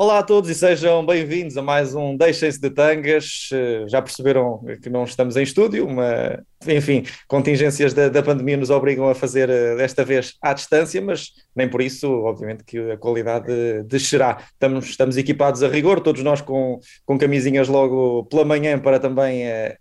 Olá a todos e sejam bem-vindos a mais um Deixem-se de Tangas. Eh, já perceberam que não estamos em estúdio, mas, enfim, contingências da, da, pandemia nos obrigam a fazer eh, desta vez à distância, mas nem por isso, obviamente, que a qualidade descerá. Estamos, estamos equipados a rigor, todos nós com, com camisinhas logo pela manhã para também eh,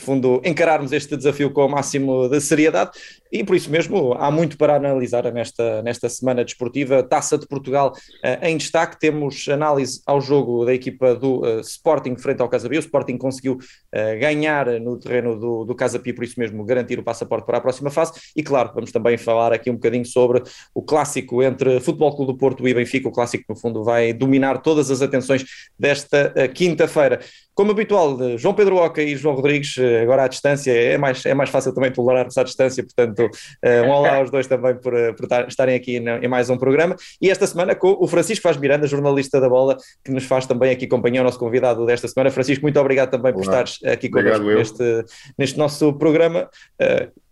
fundo, encararmos este desafio com o máximo de seriedade e por isso mesmo há muito para analisar nesta, nesta semana desportiva. Taça de Portugal uh, em destaque, temos análise ao jogo da equipa do uh, Sporting frente ao Casa Pia. O Sporting conseguiu uh, ganhar no terreno do, do Casa Pia, por isso mesmo garantir o passaporte para a próxima fase. E claro, vamos também falar aqui um bocadinho sobre o clássico entre Futebol Clube do Porto e Benfica. O clássico, no fundo, vai dominar todas as atenções desta quinta-feira. Como habitual, João Pedro Oca e João Rodrigues, agora à distância, é mais, é mais fácil também tolerar-nos à distância, portanto uh, um olá aos dois também por, eh, por estarem aqui em mais um programa. E esta semana com o Francisco Faz Miranda, jornalista da bola, que nos faz também aqui companhia, o nosso convidado desta semana. Francisco, muito obrigado também olá. por estares aqui connosco neste, neste nosso programa.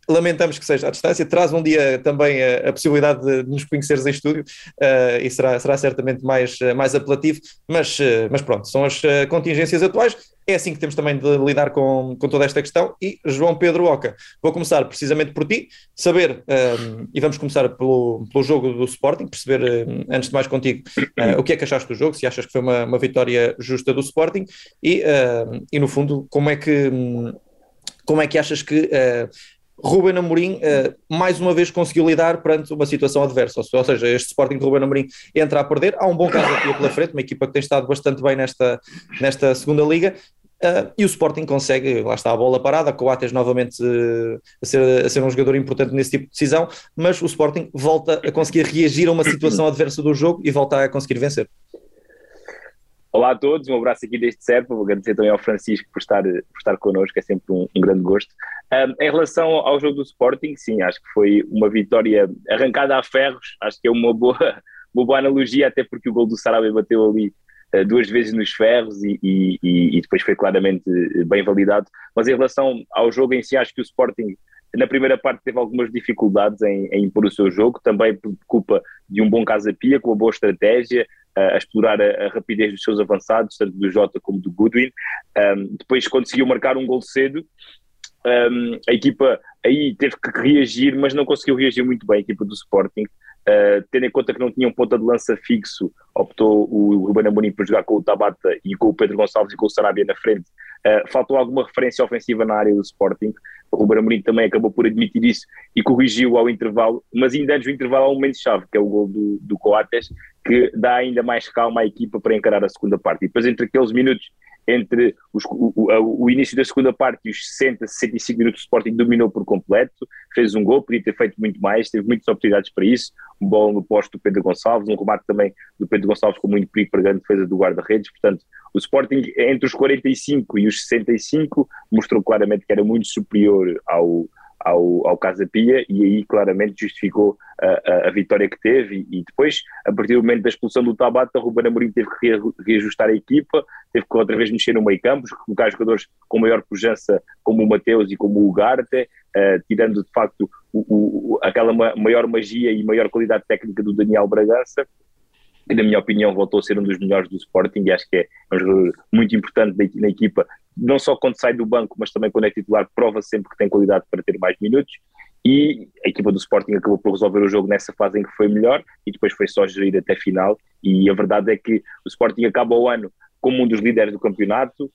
Lamentamos que seja à distância, traz um dia também a, a possibilidade de nos conheceres em estúdio uh, e será, será certamente mais, mais apelativo, mas, uh, mas pronto, são as uh, contingências atuais. É assim que temos também de lidar com, com toda esta questão. E João Pedro Oca, vou começar precisamente por ti, saber, um, e vamos começar pelo, pelo jogo do Sporting, perceber, antes de mais contigo, o que é que achaste do jogo, se achas que foi uma, uma vitória justa do Sporting e, e no fundo, como é que, como é que achas que Ruben Amorim uh, mais uma vez conseguiu lidar perante uma situação adversa, ou seja, este Sporting de Ruben Amorim entra a perder, há um bom caso aqui pela frente, uma equipa que tem estado bastante bem nesta, nesta segunda liga, Uh, e o Sporting consegue, lá está a bola parada, Coates novamente uh, a, ser, a ser um jogador importante nesse tipo de decisão, mas o Sporting volta a conseguir reagir a uma situação adversa do jogo e volta a conseguir vencer. Olá a todos, um abraço aqui deste Serpa, vou agradecer também ao Francisco por estar, por estar connosco, é sempre um, um grande gosto. Um, em relação ao jogo do Sporting, sim, acho que foi uma vitória arrancada a ferros, acho que é uma boa, uma boa analogia, até porque o gol do Sarabia bateu ali uh, duas vezes nos ferros e, e, e, depois foi claramente bem validado. Mas em relação ao jogo em si, acho que o Sporting na primeira parte teve algumas dificuldades em, em impor o seu jogo, também por culpa de um bom Casa Pia, com uma boa estratégia, a explorar a, a, rapidez dos seus avançados, tanto do Jota como do Goodwin. Um, depois conseguiu marcar um gol cedo. Um, a equipa aí teve que reagir, mas não conseguiu reagir muito bem, a equipa do Sporting. Uh, tendo em conta que não tinha um ponta de lança fixo, optou o Ruben Amorim por jogar com o Tabata e com o Pedro Gonçalves e com o Sarabia na frente. Uh, faltou alguma referência ofensiva na área do Sporting. O Ruben Amorim também acabou por admitir isso e corrigiu ao intervalo, mas ainda antes do intervalo há um momento-chave, que é o gol do, do Coates, que dá ainda mais calma à equipa para encarar a segunda parte. E depois, entre aqueles minutos entre os, o, o, início da segunda parte e os 60, 65 minutos, o Sporting dominou por completo, fez um gol, podia ter feito muito mais, teve muitas oportunidades para isso, um bom no posto do Pedro Gonçalves, um remate também do Pedro Gonçalves com muito perigo para a grande defesa do guarda-redes, portanto, o Sporting entre os 45 e os 65 mostrou claramente que era muito superior ao, ao, ao Casa Pia e aí claramente justificou a, a, vitória que teve. E, e, depois, a partir do momento da expulsão do Tabata, Ruben Amorim teve que reajustar a equipa, teve que outra vez mexer no meio campo, colocar jogadores com maior pujança como o Mateus e como o Ugarte, uh, tirando de facto o, o, aquela maior magia e maior qualidade técnica do Daniel Bragança, que na minha opinião voltou a ser um dos melhores do Sporting e acho que é um jogador muito importante na equipa, não só quando sai do banco, mas também quando é titular, prova sempre que tem qualidade para ter mais minutos. E a equipa do Sporting acabou por resolver o jogo nessa fase em que foi melhor e depois foi só gerir até final. E a verdade é que o Sporting acaba o ano como um dos líderes do campeonato,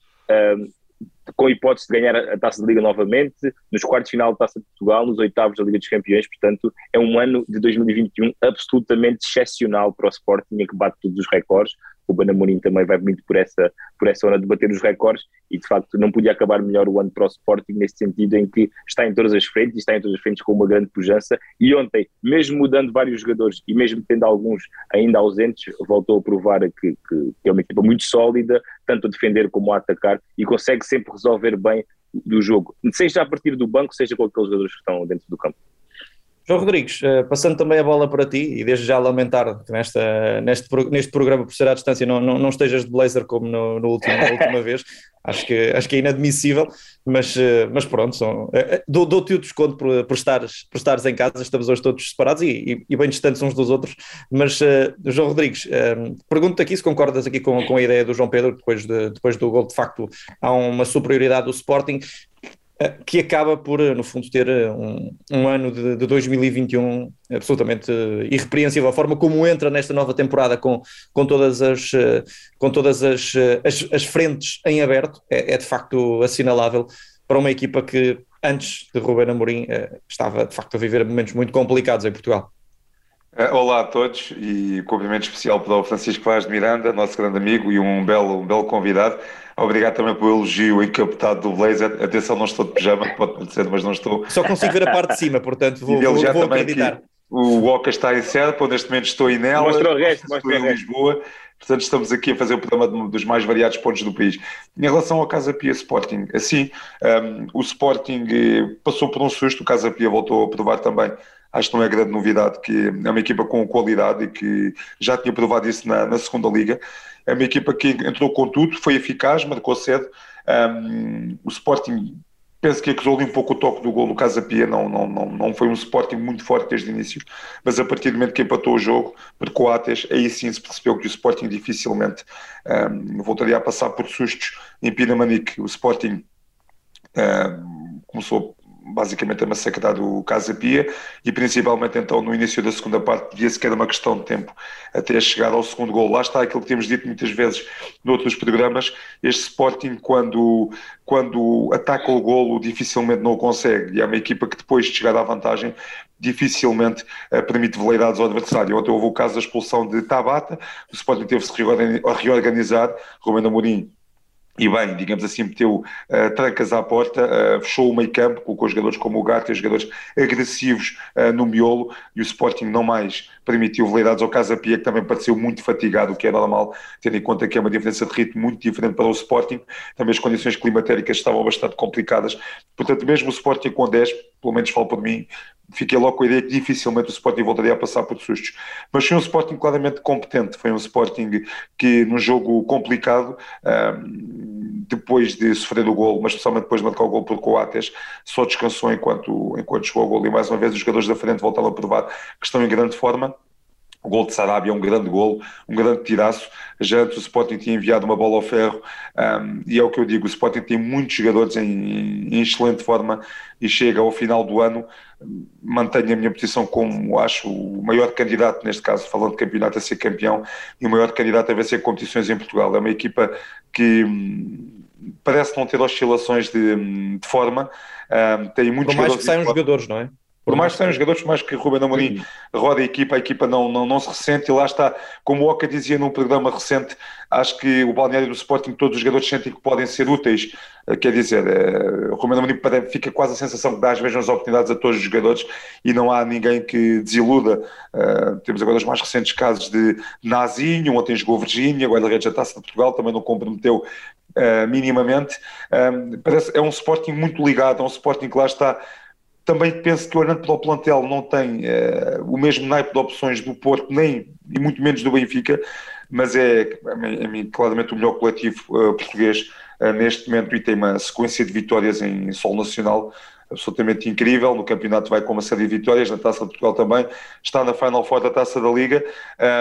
com a hipótese de ganhar a Taça da Liga novamente, nos quartos de final da Taça de Portugal, nos oitavos da Liga dos Campeões, portanto é um ano de 2021 absolutamente excepcional para o Sporting, que bate todos os recordes, o Banamorim também vai muito por essa, por essa hora de bater os recordes e de facto não podia acabar melhor o ano para o Sporting nesse sentido em que está em todas as frentes, está em todas as frentes com uma grande pujança e ontem, mesmo mudando vários jogadores e mesmo tendo alguns ainda ausentes, voltou a provar que, que é uma equipa muito sólida, tanto a defender como a atacar e consegue sempre resolver bem do jogo, seja a partir do banco, seja com aqueles jogadores que estão dentro do campo. João Rodrigues, uh, passando também a bola para ti, e desde já lamentar que nesta, neste, neste programa, por ser à distância, não, não, não estejas de blazer como no, no último, na última vez, acho que, acho que é inadmissível, mas, uh, mas pronto, são, uh, dou-te o desconto por, por, estares, por estares em casa, estamos hoje todos separados e, e, e bem distantes uns dos outros, mas João Rodrigues, pergunto-te aqui se concordas aqui com, com a ideia do João Pedro, depois, de, depois do gol, de facto há uma superioridade do Sporting, eh, que acaba por, eh, no fundo, ter eh, um, um ano de, de, 2021 absolutamente irrepreensível. A forma como entra nesta nova temporada com, com todas, as, com todas as, as, as frentes em aberto é, é, de facto assinalável para uma equipa que antes de Ruben Amorim estava de facto a viver momentos muito complicados em Portugal. Olá a todos e cumprimento especial para o Francisco Vaz de Miranda, nosso grande amigo e um belo, um belo convidado. Obrigado também pelo elogio encapotado do blazer. Atenção, não estou de pijama, pode parecer, mas não estou. Só consigo ver a parte de cima, portanto vou, vou, vou acreditar. O Oca está em Serpa, neste momento estou em Nela, mostra o resto, estou em Lisboa. Portanto, estamos aqui a fazer o programa dos mais variados pontos do país. Em relação ao Casa Pia Sporting, assim, um, o Sporting eh, passou por um susto, o Casa Pia voltou a provar também acho que não é grande novidade que é uma equipa com qualidade e que já tinha provado isso na, na segunda liga é uma equipa que entrou com tudo, foi eficaz, marcou cedo. Um, o Sporting penso que acusou um pouco o toque do gol do Casa Pia, não, não, não, não foi um Sporting muito forte desde o início, mas a partir do momento que empatou o jogo, por Coates, aí sim se percebeu que o Sporting dificilmente um, voltaria a passar por sustos em Pinamanique. O Sporting um, começou basicamente a massacrar o Casa Pia e principalmente então no início da segunda parte via-se que era uma questão de tempo até chegar ao segundo gol. Lá está aquilo que temos dito muitas vezes noutros programas, este Sporting quando, quando ataca o golo dificilmente não o consegue e é uma equipa que depois de chegar à vantagem dificilmente uh, permite veleidades ao adversário. Ontem houve o caso da expulsão de Tabata, o Sporting teve-se a reorganizar, Romano Amorim e bem, digamos assim, meteu uh, trancas à porta, uh, fechou o meio campo, colocou jogadores como o Gato, jogadores agressivos uh, no miolo, e o Sporting não mais permitiu veleidades ao Casa Pia, que também pareceu muito fatigado, o que é normal, tendo em conta que é uma diferença de ritmo muito diferente para o Sporting, também as condições climatéricas estavam bastante complicadas, portanto mesmo o Sporting com 10, pelo menos falo por mim, fiquei logo com a ideia que dificilmente o Sporting voltaria a passar por sustos. Mas foi um Sporting claramente competente, foi um Sporting que num jogo complicado, um, depois de sofrer o gol, mas especialmente depois de marcar o gol por Coates, só descansou enquanto, enquanto chegou ao gol e mais uma vez os jogadores da frente voltaram a provar que estão em grande forma. O gol de Sarabia é um grande gol, um grande tiraço. Já antes o Sporting tinha enviado uma bola ao ferro um, e é o que eu digo, o Sporting tem muitos jogadores em, em excelente forma e chega ao final do ano, mantenho a minha posição como acho o maior candidato, neste caso falando de campeonato, a ser campeão e o maior candidato a vencer competições em Portugal. É uma equipa que hum, parece não ter oscilações de, de forma, um, tem muitos Por mais que saiam jogadores, não é? Por mais que sejam jogadores, por mais que Ruben Amorim roda a equipa, a equipa não, não, não se ressente e lá está, como o Oca dizia num programa recente, acho que o balneário do Sporting, todos os jogadores sentem que podem ser úteis, eh, quer dizer, eh, o Ruben Amorim fica quase a sensação que dá as mesmas oportunidades a todos os jogadores e não há ninguém que desiluda. Uh, temos agora os mais recentes casos de Nazinho, ontem jogou Virgínia, agora Rede da Taça de Portugal, também não comprometeu minimamente. Parece, é um Sporting muito ligado, é um Sporting que lá está também penso que olhando para o plantel não tem uh, o mesmo naipe de opções do Porto, nem e muito menos do Benfica, mas é, é claramente o melhor coletivo uh, português uh, neste momento e tem uma sequência de vitórias em, em solo nacional absolutamente incrível. No campeonato vai com uma série de vitórias, na Taça de Portugal também, está na Final Four da Taça da Liga.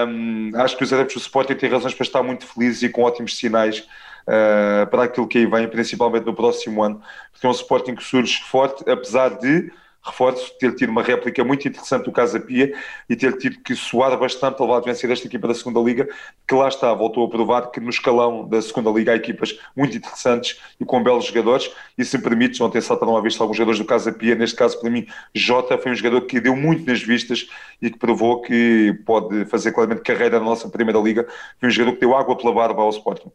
Um, acho que os adeptos do Sporting têm razões para estar muito felizes e com ótimos sinais uh, para aquilo que aí vem, principalmente no próximo ano, porque é um Sporting que surge forte, apesar de reforço, ter tido uma réplica muito interessante do Casa Pia e ter tido que suar bastante ao lado de vencer esta equipa da segunda Liga, que lá está, voltou a provar que no escalão da segunda Liga há equipas muito interessantes e com belos jogadores, e se me permites, ontem saltaram à vista alguns jogadores do Casa Pia, neste caso para mim, Jota foi um jogador que deu muito nas vistas e que provou que pode fazer claramente carreira na nossa primeira Liga, foi um jogador que deu água pela barba ao Sporting.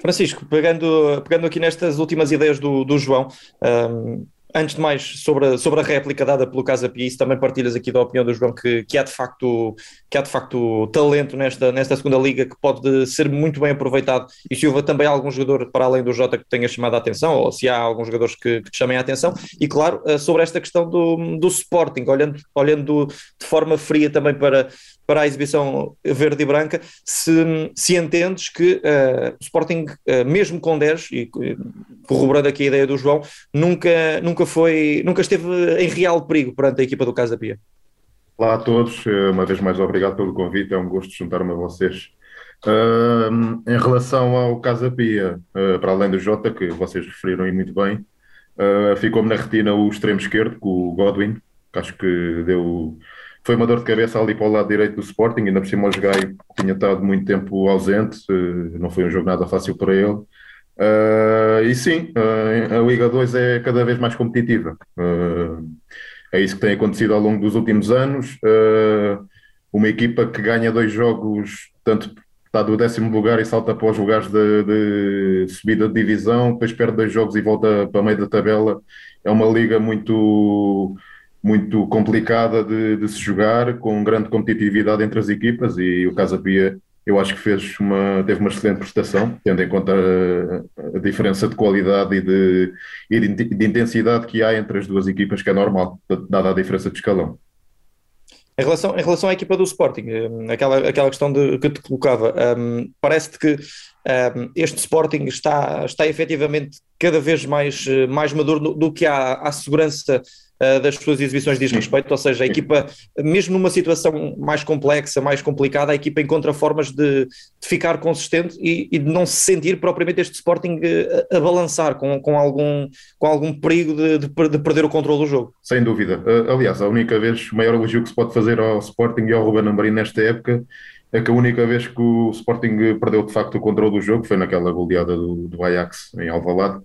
Francisco, pegando, pegando aqui nestas últimas ideias do, do João, um, antes de mais, sobre a, sobre a réplica dada pelo Casa Pia, também partilhas aqui da opinião do João que, que, há de facto, que há de facto talento nesta, nesta segunda liga que pode ser muito bem aproveitado. E se houve também algum jogador para além do Jota que tenha chamado a atenção ou se há alguns jogadores que, que te chamem a atenção. E claro, eh, sobre esta questão do, do Sporting, olhando, olhando de forma fria também para, para a exibição verde e branca, se, se entendes que uh, o Sporting, uh, mesmo com 10, e corroborando aqui a ideia do João, nunca, nunca foi, nunca esteve em real perigo perante a equipa do Casa Pia. Olá a todos, eh, uma vez mais obrigado pelo convite, é um gosto juntar-me a vocês. Uh, em relação ao Casa Pia, para além do Jota, que vocês referiram aí muito bem, ficou-me na retina o extremo esquerdo, com o Godwin, que acho que deu foi uma dor de cabeça ali para o lado direito do Sporting, ainda por cima o Jogai tinha estado muito tempo ausente, eh, não foi um jogo nada fácil para ele. Uh, e sim, uh, a Liga 2 é cada vez mais competitiva. Uh, é isso que tem acontecido ao longo dos últimos anos. uma equipa que ganha dois jogos, tanto está do décimo lugar e salta para os lugares de, de, subida de divisão, depois perde dois jogos e volta para meio da tabela. É uma liga muito muito complicada de, de, se jogar, com grande competitividade entre as equipas e o Casa Pia eu acho que fez uma, teve uma excelente prestação, tendo em conta a, a diferença de qualidade e, de, e de, intensidade que há entre as duas equipas, que é normal, dada a diferença de escalão. Em relação, em relação à equipa do Sporting, eh, aquela, aquela questão de, que te colocava, um, ehm, parece-te que um, este Sporting está, está efetivamente cada vez mais, eh, mais maduro do, do que há, há segurança uh, das suas exibições diz respeito, ou seja, a equipa, mesmo numa situação mais complexa, mais complicada, a equipa encontra formas de, de ficar consistente e, e, de não se sentir propriamente este Sporting a, a balançar com, com, algum, com algum perigo de, de, de perder o controle do jogo. Sem dúvida. Uh, aliás, a única vez, o maior elogio que se pode fazer ao Sporting e ao Ruben Amorim nesta época é que a única vez que o Sporting perdeu de facto o controle do jogo foi naquela goleada do, do Ajax em Alvalade.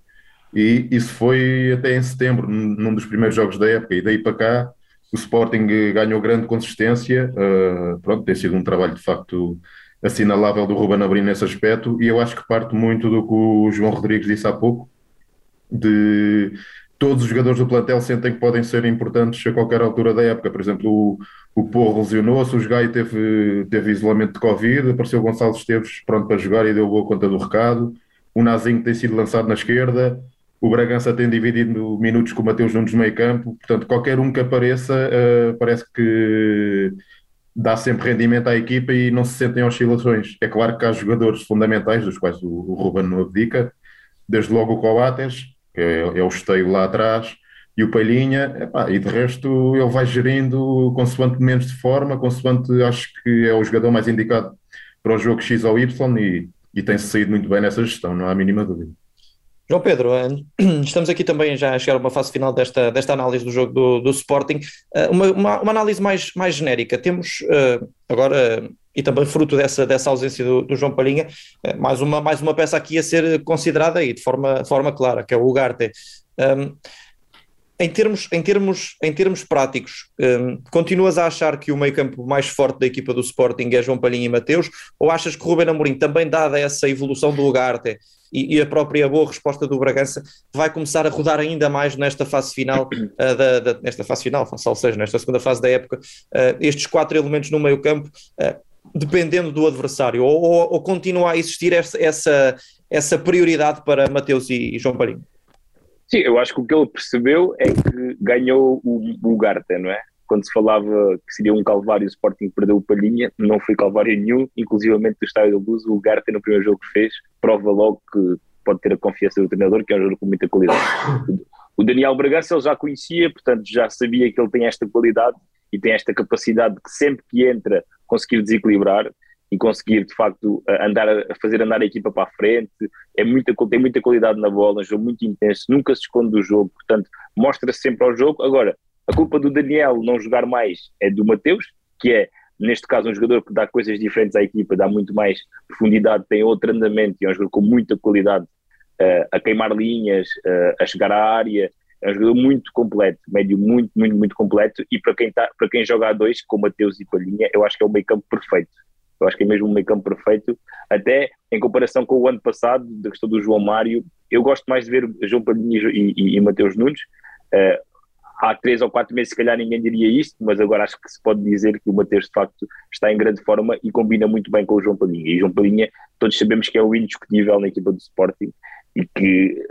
E isso foi até em setembro, num dos primeiros jogos da época, e daí para cá o Sporting ganhou grande consistência, uh, pronto, tem sido um trabalho de facto assinalável do Ruben Amorim nesse aspecto, e eu acho que parte muito do que o João Rodrigues disse há pouco, de todos os jogadores do plantel sentem que podem ser importantes a qualquer altura da época. Por exemplo, o, o Porro lesionou-se, o Jogai teve, teve isolamento de Covid, apareceu o Gonçalo Esteves pronto para jogar e deu boa conta do recado. O Nazinho tem sido lançado na esquerda, o Bragança tem dividido minutos com o Mateus Nunes no meio campo, portanto, qualquer um que apareça uh, parece que dá sempre rendimento à equipa e não se sentem oscilações. É claro que há jogadores fundamentais, dos quais o, o Ruben não abdica, desde logo o Coates, que é, é o esteio lá atrás, e o Palhinha, epá, e de resto ele vai gerindo consoante menos de forma, consoante acho que é o jogador mais indicado para o jogo X ou Y e, e tem-se saído muito bem nessa gestão, não há a mínima dúvida. João Pedro, eh, estamos aqui também já a chegar a uma fase final desta, desta análise do jogo do, do Sporting. Eh, uma, uma, uma, análise mais, mais genérica. Temos eh, agora, e também fruto dessa, dessa ausência do, do João Palhinha, mais uma, mais uma peça aqui a ser considerada aí de forma, forma clara, que é o Ugarte. Em termos, em termos, em termos práticos, um, continuas a achar que o meio campo mais forte da equipa do Sporting é João Palhinha e Mateus, ou achas que Ruben Amorim, também dada essa evolução do Ugarte e, e, a própria boa resposta do Bragança, vai começar a rodar ainda mais nesta fase final, uh, da, da, nesta fase final, ou seja, nesta segunda fase da época, uh, estes quatro elementos no meio campo, uh, dependendo do adversário, ou, ou, ou, continua a existir essa, essa, essa prioridade para Mateus e, e João Palhinho? Sim, eu acho que o que ele percebeu é que ganhou o, o Garta, não é? Quando se falava que seria um calvário o Sporting perdeu o Palhinha, não foi calvário nenhum, inclusivamente do Estádio da Luz, o Garta no primeiro jogo que fez, prova logo que pode ter a confiança do treinador, que é um jogador com muita qualidade. O Daniel Bragança ele já conhecia, portanto já sabia que ele tem esta qualidade e tem esta capacidade de sempre que entra conseguir desequilibrar e conseguir de facto andar a fazer andar a equipa para a frente, é muita, tem muita qualidade na bola, um jogo muito intenso, nunca se esconde do jogo, portanto mostra-se sempre ao jogo. Agora, a culpa do Daniel não jogar mais é do Mateus, que é neste caso um jogador que dá coisas diferentes à equipa, dá muito mais profundidade, tem outro andamento é um jogador com muita qualidade uh, a queimar linhas, uh, a chegar à área, é um jogador muito completo, médio muito, muito, muito completo. E para quem, tá, para quem joga a dois, com Mateus e Palhinha, eu acho que é o meio campo perfeito eu acho que é mesmo um meio campo perfeito, até em comparação com o ano passado, da questão do João Mário, eu gosto mais de ver João Palhinha e, e, e Mateus Nunes, Uh, há três ou quatro meses, se calhar, ninguém diria isto, mas agora acho que se pode dizer que o Mateus, de facto, está em grande forma e combina muito bem com o João Palhinha. E João Palhinha, todos sabemos que é o indiscutível na equipa do Sporting e que,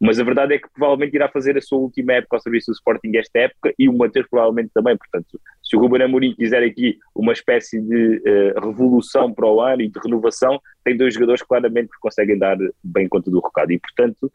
mas a verdade é que provavelmente irá fazer a sua última época ao serviço do Sporting esta época e o Mateus provavelmente também, portanto, se o Ruben Amorim quiser aqui uma espécie de uh, revolução para o ano e de renovação, tem dois jogadores claramente que conseguem dar bem conta do recado. E, portanto,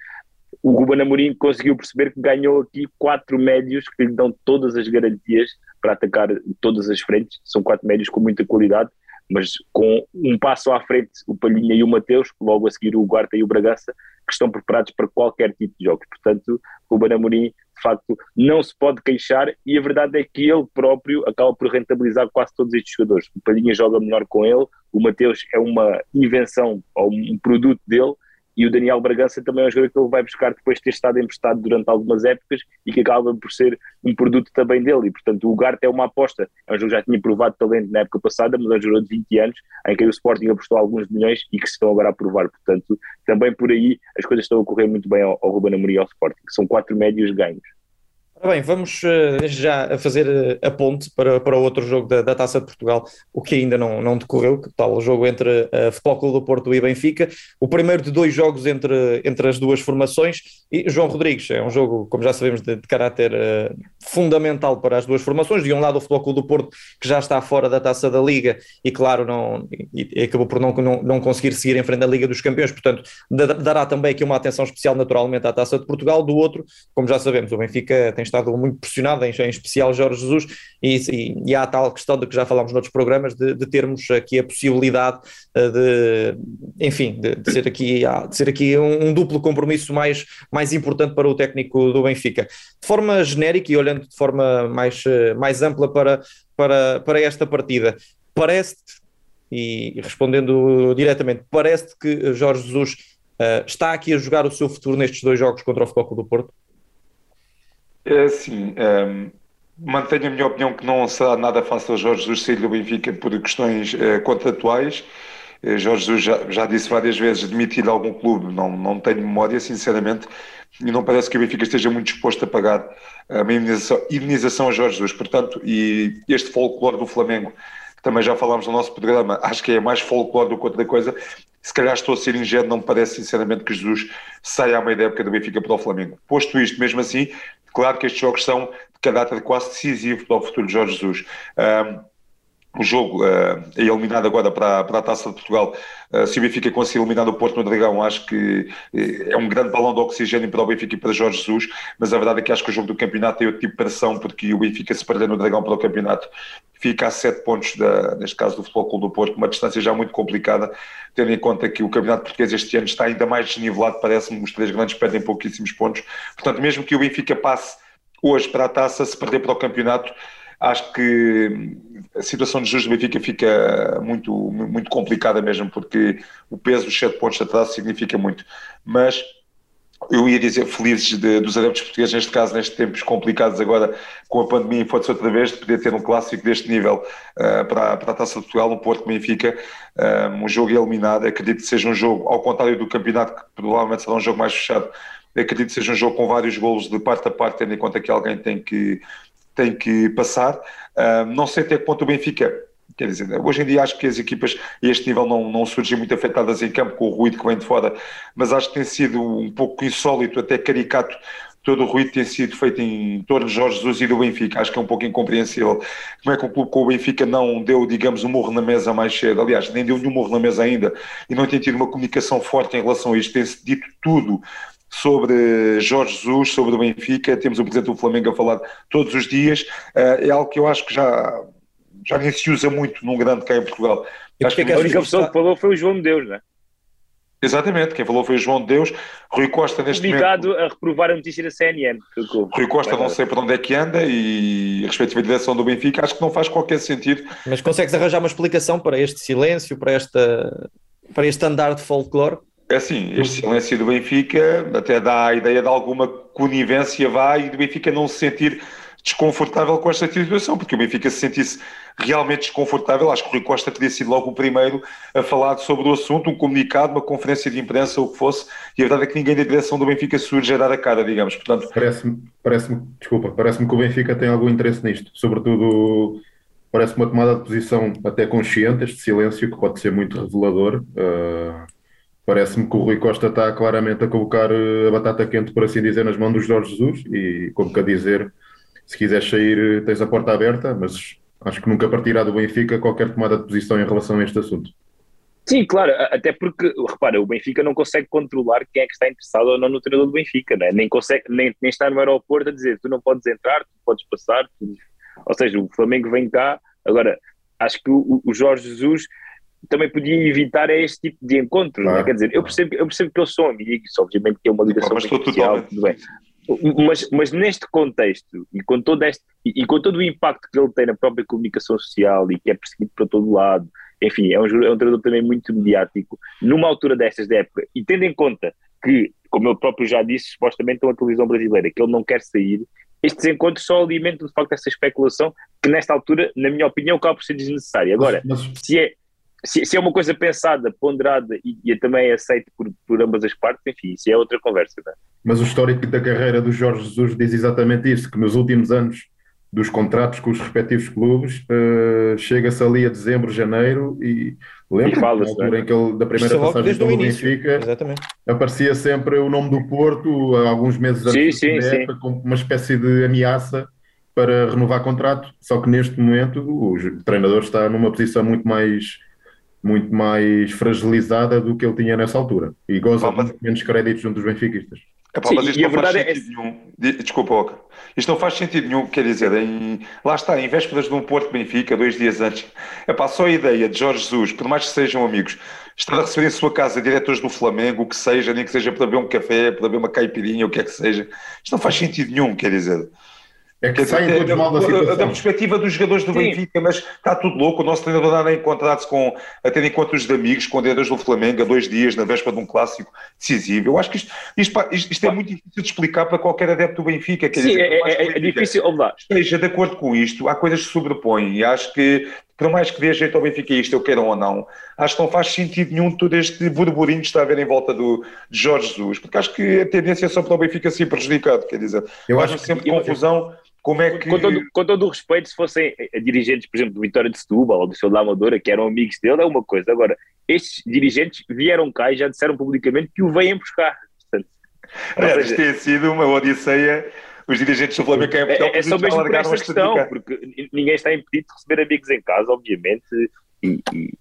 o Ruben Amorim conseguiu perceber que ganhou aqui quatro médios que lhe dão todas as garantias para atacar todas as frentes, são quatro médios com muita qualidade mas com um passo à frente o Palhinha e o Mateus, logo a seguir o Guarda e o Bragança, que estão preparados para qualquer tipo de jogos. Portanto, o Banamorim, de facto, não se pode queixar e a verdade é que ele próprio acaba por rentabilizar quase todos estes jogadores. O Palhinha joga melhor com ele, o Mateus é uma invenção ou um produto dele e o Daniel Bragança também é um jogador que ele vai buscar depois de ter estado emprestado durante algumas épocas e que acaba por ser um produto também dele. E, portanto, o Garte é uma aposta. É um jogo que já tinha provado talento na época passada, mas é um jogador de 20 anos em que o Sporting apostou alguns milhões e que se estão agora a provar. Portanto, também por aí as coisas estão a correr muito bem ao, ao Ruben Amorim e ao Sporting. São quatro médios ganhos. Ora bem, vamos uh, já fazer uh, a ponte para, para outro jogo da, da, Taça de Portugal, o que ainda não, não decorreu, que tal o jogo entre a uh, Futebol Clube do Porto e Benfica, o primeiro de dois jogos entre, entre as duas formações, e João Rodrigues, é um jogo, como já sabemos, de, de caráter uh, fundamental para as duas formações, de um lado o Futebol Clube do Porto, que já está fora da Taça da Liga, e claro, não, e, e acabou por não, não, não conseguir seguir em frente da Liga dos Campeões, portanto, dará também aqui uma atenção especial naturalmente à Taça de Portugal, do outro, como já sabemos, o Benfica tem estado muito pressionado, em, em especial Jorge Jesus, e, e, e, há a tal questão de que já falámos noutros programas, de, de termos aqui a possibilidade uh, de, enfim, de, de, ser aqui, de ser aqui um, um, duplo compromisso mais, mais importante para o técnico do Benfica. De forma genérica e olhando de forma mais, uh, mais ampla para, para, para esta partida, parece-te, e respondendo diretamente, parece-te que Jorge Jesus uh, está aqui a jogar o seu futuro nestes dois jogos contra o Futebol do Porto? É assim, um, ehm, mantenho a minha opinião que não será nada fácil Jorge Jesus sair do Benfica por questões uh, contratuais. Uh, Jorge Jesus já, já, disse várias vezes demitir algum clube, não, não tenho memória, sinceramente, e não parece que o Benfica esteja muito disposto a pagar uma indenização, indenização a Jorge Jesus. Portanto, e este folclore do Flamengo, também já falámos no nosso programa, acho que é mais folclore do que outra coisa. Se calhar estou a ser ingênuo, não me parece sinceramente que Jesus saia à meia da época do Benfica para o Flamengo. Posto isto, mesmo assim, Claro que estes jogos são de caráter quase decisivo para o futuro de Jorge Jesus. Um, o jogo uh, é eliminado agora para, para a Taça de Portugal. Uh, se o Benfica conseguir eliminar o Porto no Dragão, acho que eh, é um grande balão de oxigênio para o Benfica e para Jorge Jesus, mas a verdade é que acho que o jogo do campeonato tem outro tipo de pressão, porque o Benfica se perder no Dragão para o campeonato fica a sete pontos, da, neste caso do Futebol Clube do Porto, uma distância já muito complicada, tendo em conta que o campeonato português este ano está ainda mais desnivelado, parece-me, os três grandes perdem pouquíssimos pontos. Portanto, mesmo que o Benfica passe hoje para a taça, se perder para o campeonato, acho que a situação de juros do Benfica fica muito, muito complicada mesmo, porque o peso dos 7 pontos de atraso significa muito. Mas eu ia dizer felizes de, dos adeptos portugueses, neste caso, nestes tempos complicados agora com a pandemia, e foi-se outra vez, de poder ter um clássico deste nível uh, para, para a Taça de Portugal, no Porto Benfica, um, um jogo eliminado. Acredito que seja um jogo, ao contrário do campeonato, que provavelmente será um jogo mais fechado, acredito que seja um jogo com vários golos de parte a parte, tendo em conta que alguém tem que, tem que passar. Uh, não sei até que ponto o Benfica. Quer dizer, hoje em dia acho que as equipas a este nível não, não surgem muito afetadas em campo com o ruído que vem de fora, mas acho que tem sido um pouco insólito, até caricato, todo o ruído tem sido feito em torno de Jorge Jesus e do Benfica. Acho que é um pouco incompreensível. Como é que o clube com o Benfica não deu, digamos, um morro na mesa mais cedo? Aliás, nem deu nenhum morro na mesa ainda e não tem tido uma comunicação forte em relação a isto. Tem-se dito tudo sobre Jorge Jesus, sobre o Benfica, temos o Presidente do Flamengo a falar todos os dias, eh, é algo que eu acho que já, já nem se usa muito num grande cá em Portugal. Acho que, que a única pessoa que falou foi o João de Deus, não é? Exatamente, quem falou foi o João de Deus. Rui Costa, neste Obligado momento. a reprovar a notícia da CNN. Rui Costa, não sei para onde é que anda e a respectiva direção do Benfica, acho que não faz qualquer sentido. Mas consegues arranjar uma explicação para este silêncio, para, esta, para este andar de folclore? É assim, este silêncio do Benfica até dá a ideia de alguma conivência, vai, e do Benfica não se sentir desconfortável com esta situação, porque o Benfica se sentisse realmente desconfortável. Acho que o Rui Costa teria sido logo o primeiro a falar sobre o assunto, um comunicado, uma conferência de imprensa, o que fosse, e a verdade é que ninguém da direção do Benfica surge a dar a cara, digamos. Portanto, parece-me, parece desculpa, parece-me que o Benfica tem algum interesse nisto, sobretudo parece uma tomada de posição até consciente, este silêncio que pode ser muito revelador. Uh, parece-me que o Rui Costa está claramente a colocar eh, a batata quente, por assim dizer, nas mãos do Jorge Jesus e, como que a dizer, se quiseres sair, tens a porta aberta, mas acho que nunca partirá do Benfica qualquer tomada de posição em relação a este assunto. Sim, claro, até porque, repara, o Benfica não consegue controlar quem é que está interessado ou não no treinador do Benfica, né? nem, consegue, nem, nem está no aeroporto a dizer tu não podes entrar, tu podes passar, tu ou seja, o Flamengo vem cá. Agora, acho que o, o Jorge Jesus também podia evitar este tipo de encontros. Claro. Né? Quer dizer, eu percebo, eu percebo que eles são amigos, obviamente que é uma ligação mas especial, tudo bem. Mas, mas neste contexto e com, todo este, e, com todo o impacto que ele tem na própria comunicação social e que é perseguido para todo lado, enfim, é um, é um treinador também muito mediático, numa altura destas da época, e tendo em conta que, como ele próprio já disse, supostamente é uma televisão brasileira, que ele não quer sair, estes encontros só alimentam de facto essa especulação que nesta altura, na minha opinião, acaba por ser desnecessária. Agora, mas, mas... se é se, se, é uma coisa pensada, ponderada e, e também aceita por, por ambas as partes, enfim, isso é outra conversa. Não é? Mas o histórico da carreira do Jorge Jesus diz exatamente isso, que nos últimos anos dos contratos com os respectivos clubes, uh, chega-se ali a dezembro, janeiro e lembro na altura em que ele, da primeira passagem pelo Benfica, Exatamente. aparecia sempre o nome do Porto, alguns meses antes sim, sim, época, com uma espécie de ameaça para renovar contrato, só que neste momento o treinador está numa posição muito mais muito mais fragilizada do que ele tinha nessa altura e goza de muito menos créditos junto dos benfiquistas. Epá, Sim, mas isto não faz é sentido é... nenhum. Desculpa, Oca. Isto não faz sentido nenhum, quer dizer, em... lá está, em vésperas de um Porto Benfica, dois dias antes. Epá, só a ideia de Jorge Jesus, por mais que sejam amigos, estar a receber em sua casa diretores do Flamengo, o que seja, nem que seja para beber um café, para beber uma caipirinha, o que é que seja, isto não faz sentido nenhum, quer dizer. É que saem todos mal da situação. Da perspectiva dos jogadores do Sim. Benfica, mas está tudo louco. O nosso treinador anda a encontrar-se com, a ter encontros de amigos com diretores do Flamengo há dois dias, na véspera de um clássico decisivo. Eu acho que isto, isto, isto é muito difícil de explicar para qualquer adepto do Benfica. Quer Sim, dizer, é, é, é difícil. Esteja de acordo com isto, há coisas que se sobrepõem e acho que por mais que dê jeito ao Benfica isto, eu quero ou não, acho que não faz sentido nenhum todo este burburinho de estar a ver em volta do, de Jorge Jesus, porque acho que a tendência é só para o Benfica ser prejudicado, quer dizer, eu acho sempre que, confusão como é que... Com todo, com todo o respeito, se fossem eh, dirigentes, por exemplo, do Vitória de Setúbal ou do Seu da Amadora, que eram amigos dele, é uma coisa. Agora, estes dirigentes vieram cá e já disseram publicamente que o vêm buscar. Portanto, Aliás, seja, tem sido uma odisseia os dirigentes do Flamengo é, é, é só mesmo por esta questão, porque ninguém está impedido de receber amigos em casa, obviamente. E, e...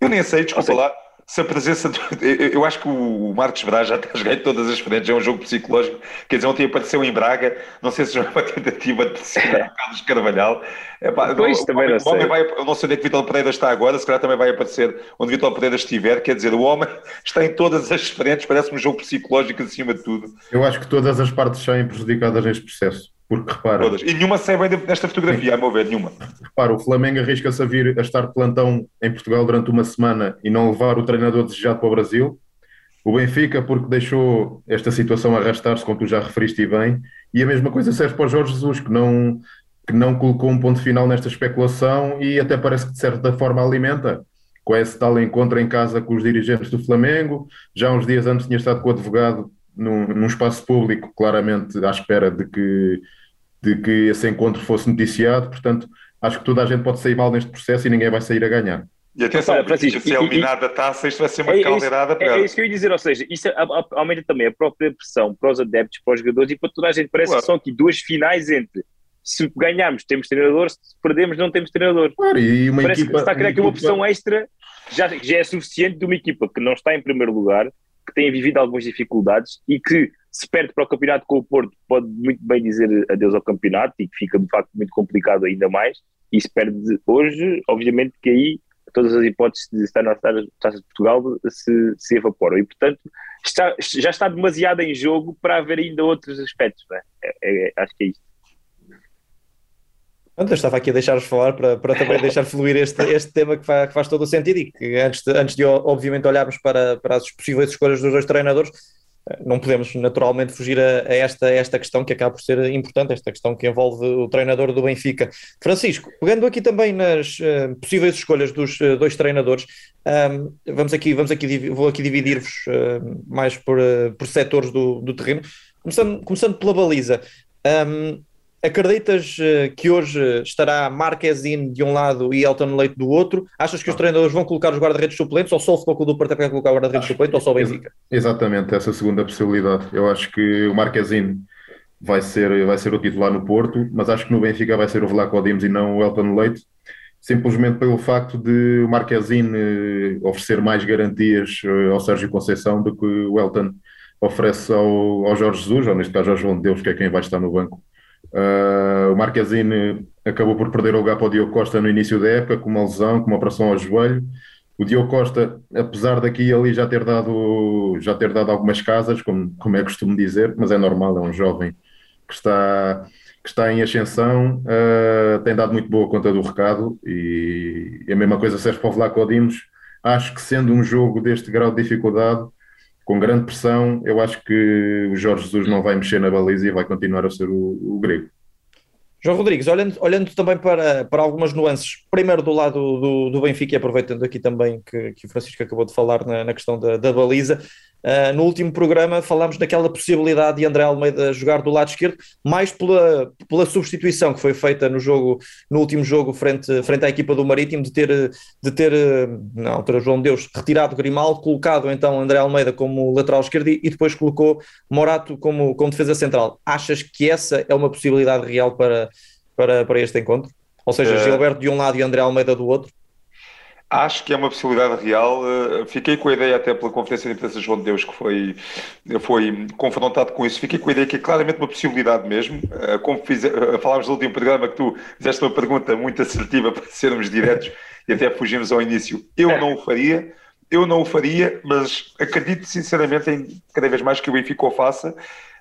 Eu nem sei, desculpa lá se a presença. Do, eu acho que o Marcos Braz já está a jogar em todas as frentes, é um jogo psicológico. Quer dizer, ontem apareceu em Braga, não sei se já foi uma tentativa de pressionar o Carlos Carvalhal. É, pá, pois, não, também não sei. Vai, eu não sei onde é que Vitor Pereira está agora, se calhar também vai aparecer onde Vitor Pereira estiver. Quer dizer, o homem está em todas as frentes, parece um jogo psicológico acima de tudo. Eu acho que todas as partes saem prejudicadas neste processo. Porque repara. Todas. E nenhuma sai bem nesta fotografia, Sim. a meu ver, nenhuma. Repara, o Flamengo arrisca-se a vir a estar de plantão em Portugal durante uma semana e não levar o treinador desejado para o Brasil. O Benfica, porque deixou esta situação arrastar-se, como tu já referiste bem, e a mesma coisa serve para o Jorge Jesus, que não, que não colocou um ponto final nesta especulação e até parece que de certa forma alimenta. Com esse tal encontro em casa com os dirigentes do Flamengo, já uns dias antes tinha estado com o advogado num, num espaço público, claramente à espera de que de que esse encontro fosse noticiado, portanto, acho que toda a gente pode sair mal neste processo e ninguém vai sair a ganhar. E atenção, Olha, Francisco, se é eliminada a taça, isto vai ser uma é, caldeirada é, é, isso que eu ia dizer, ou seja, isso aumenta também a própria pressão para os adeptos, para os jogadores e para toda a gente. Parece claro. que são aqui duas finais entre se ganharmos temos treinador, se perdemos não temos treinador. Claro, e uma Parece equipa, que está a criar aqui uma pressão extra, já, já é suficiente de uma equipa que não está em primeiro lugar, que tem vivido algumas dificuldades e que se perde para o campeonato com o Porto, pode muito bem dizer adeus ao campeonato e que fica de facto muito complicado ainda mais. E se perde hoje, obviamente que aí todas as hipóteses de estar na Taça de Portugal se, se evaporam. E portanto está, já está demasiado em jogo para haver ainda outros aspectos. É? É, é, acho que é isso. Eu estava aqui a deixar-vos falar para, para também deixar fluir este, este tema que faz, que faz todo o sentido e que antes de, antes de obviamente olharmos para, para as possíveis escolhas dos dois treinadores, não podemos naturalmente fugir a, a, esta, a esta questão que acaba por ser importante, esta questão que envolve o treinador do Benfica. Francisco, pegando aqui também nas uh, possíveis escolhas dos uh, dois treinadores, um, vamos aqui, vamos aqui, vou aqui dividir-vos uh, mais por, por setores do, do terreno, começando, começando pela baliza. Um, Acreditas que hoje estará Marquezine de um lado e Elton Leite do outro? Achas que os treinadores vão colocar os guarda-redes suplentes ou só o Futebol Clube do Porto é vai colocar o guarda-redes suplente ou só o Benfica? Exatamente, essa segunda possibilidade. Eu acho que o Marquezine vai ser, vai ser o titular no Porto, mas acho que no Benfica vai ser o Vlaco Dimos e não o Elton Leite, simplesmente pelo facto de o Marquezine eh, oferecer mais garantias eh, ao Sérgio Conceição do que o Elton oferece ao, ao Jorge Jesus, ou neste caso ao João Deus, que é quem vai estar no banco. Uh, o Marquezine acabou por perder o lugar para o Diogo Costa no início da época, com uma lesão, com uma operação ao joelho. O Diogo Costa, apesar daqui e ali já ter dado, já ter dado algumas casas, como, como é costume dizer, mas é normal, é um jovem que está, que está em ascensão, uh, tem dado muito boa conta do recado e, e a mesma coisa serve para o Vlaco Dimos. Acho que sendo um jogo deste grau de dificuldade, com grande pressão, eu acho que o Jorge Jesus não vai mexer na baliza e vai continuar a ser o, o grego. João Rodrigues, olhando, olhando também para, para algumas nuances, primeiro do lado do, do Benfica, e aproveitando aqui também que, que o Francisco acabou de falar na, na questão da, da baliza, Uh, no último programa falámos daquela possibilidade de André Almeida jogar do lado esquerdo, mais pela, pela substituição que foi feita no jogo, no último jogo frente, frente à equipa do Marítimo, de ter, de ter na altura João Deus, retirado Grimaldo, colocado então André Almeida como lateral esquerdo e, e depois colocou Morato como, como defesa central. Achas que essa é uma possibilidade real para, para, para este encontro? Ou seja, uh... Gilberto de um lado e André Almeida do outro? Acho que é uma possibilidade real. Eh, fiquei com a ideia, até pela conferência de imprensa João de Deus, que foi, foi confrontado com isso. Fiquei com a ideia que é claramente uma possibilidade mesmo. Eh, como fiz, eh, falámos no último programa que tu fizeste uma pergunta muito assertiva para sermos diretos e até fugimos ao início. Eu não o faria. Eu não o faria, mas acredito sinceramente em cada vez mais que o Benfica o faça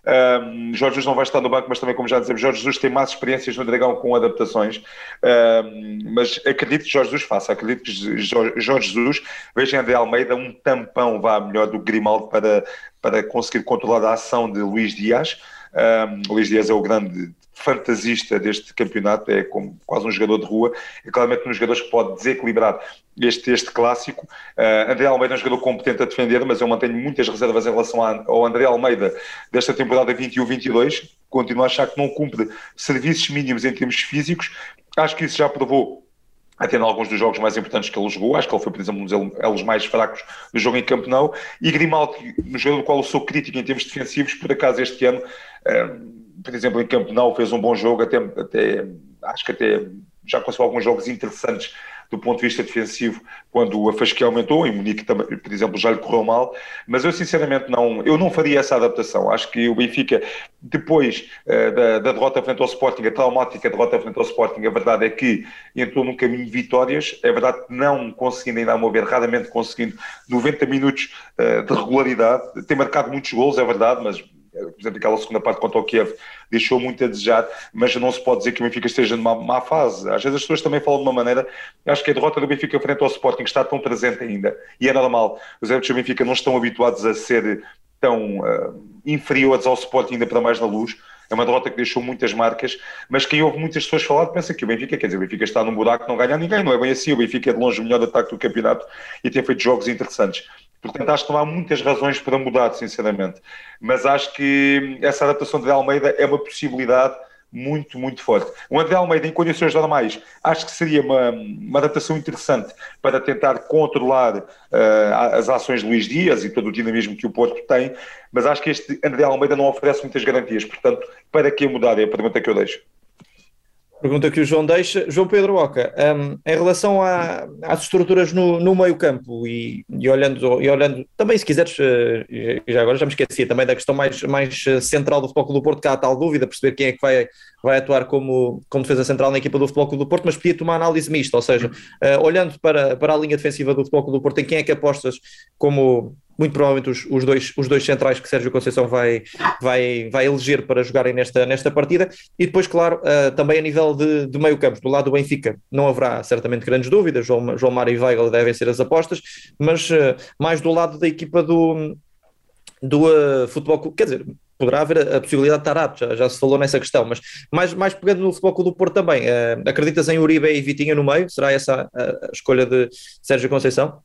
um, Jorge Jesus não vai estar no banco, mas também, como já dizemos, Jorge Jesus tem mais experiências no Dragão com adaptações. Um, mas acredito que Jorge Jesus faça, acredito que Jorge Jesus veja André Almeida um tampão vá melhor do Grimaldo para, para conseguir controlar a ação de Luís Dias. Um, Luís Dias é o grande fantasista deste campeonato, é como quase um jogador de rua, é claramente um jogador que pode desequilibrar este, este clássico. Uh, André Almeida é um jogador competente a defender, mas eu mantenho muitas reservas em relação ao André Almeida desta temporada 21-22. Continuo a achar que não cumpre serviços mínimos em termos físicos. Acho que isso já provou até em alguns dos jogos mais importantes que ele jogou, acho que ele foi, por exemplo, um dos mais fracos do jogo em Camp Nou, e Grimaldo, no jogador do qual eu sou crítico em termos defensivos, por acaso este ano, uh, por exemplo, em Camp Nou fez um bom jogo, até, até acho que até já conseguiu alguns jogos interessantes do ponto de vista defensivo quando a Fasquia aumentou, em Munique também, por exemplo, já lhe correu mal, mas eu sinceramente não, eu não faria essa adaptação. Acho que o Benfica, depois uh, da, da, derrota frente ao Sporting, a traumática derrota frente ao Sporting, a verdade é que entrou num caminho de vitórias, é verdade que não conseguindo ainda mover, raramente conseguindo 90 minutos uh, de regularidade, tem marcado muitos gols, é verdade, mas por exemplo, aquela segunda parte contra o Kiev deixou muito a desejar, mas não se pode dizer que o Benfica esteja numa má fase. Às vezes as pessoas também falam de uma maneira, acho que a derrota do Benfica frente ao Sporting está tão presente ainda, e é normal. Os adeptos do Benfica não estão habituados a ser tão uh, inferiores ao Sporting, ainda para mais na luz. É uma derrota que deixou muitas marcas, mas quem ouve muitas pessoas falar pensa que o Benfica, quer dizer, o Benfica está num buraco, não ganha ninguém, não é bem assim. O Benfica é de longe o melhor ataque do campeonato e tem feito jogos interessantes. Portanto, acho que não há muitas razões para mudar, sinceramente. Mas acho que essa adaptação de Almeida é uma possibilidade muito, muito forte. O André Almeida, em condições normais, acho que seria uma, uma adaptação interessante para tentar controlar uh, as ações de Luís Dias e todo o dinamismo que o Porto tem, mas acho que este André Almeida não oferece muitas garantias. Portanto, para que mudar? É a pergunta que eu deixo. Pergunta que o João deixa. João Pedro Oca, um, em relação à, às estruturas no, no meio campo e, e, olhando, e olhando também, se quiseres, uh, já agora já me esqueci também da questão mais, mais eh, central do Futebol do Porto, que há a tal dúvida, perceber quem é que vai, vai atuar como, como defesa central na equipa do Futebol do Porto, mas pedia tomar análise mista, ou seja, uh, olhando para, para a linha defensiva do Futebol do Porto, em quem é que apostas como muito provavelmente os, os, dois, os dois centrais que Sérgio Conceição vai, vai, vai eleger para jogarem nesta, nesta partida. E depois, claro, uh, também a nível de, de meio campo, do lado do Benfica, não haverá certamente grandes dúvidas, João, João Mário e Weigl devem ser as apostas, mas uh, mais do lado da equipa do, do uh, futebol, quer dizer, poderá haver a, possibilidade de estar apto, já, já, se falou nessa questão, mas mais, mais pegando no Futebol do Porto também, uh, acreditas em Uribe e Vitinha no meio? Será essa a, a escolha de Sérgio Conceição?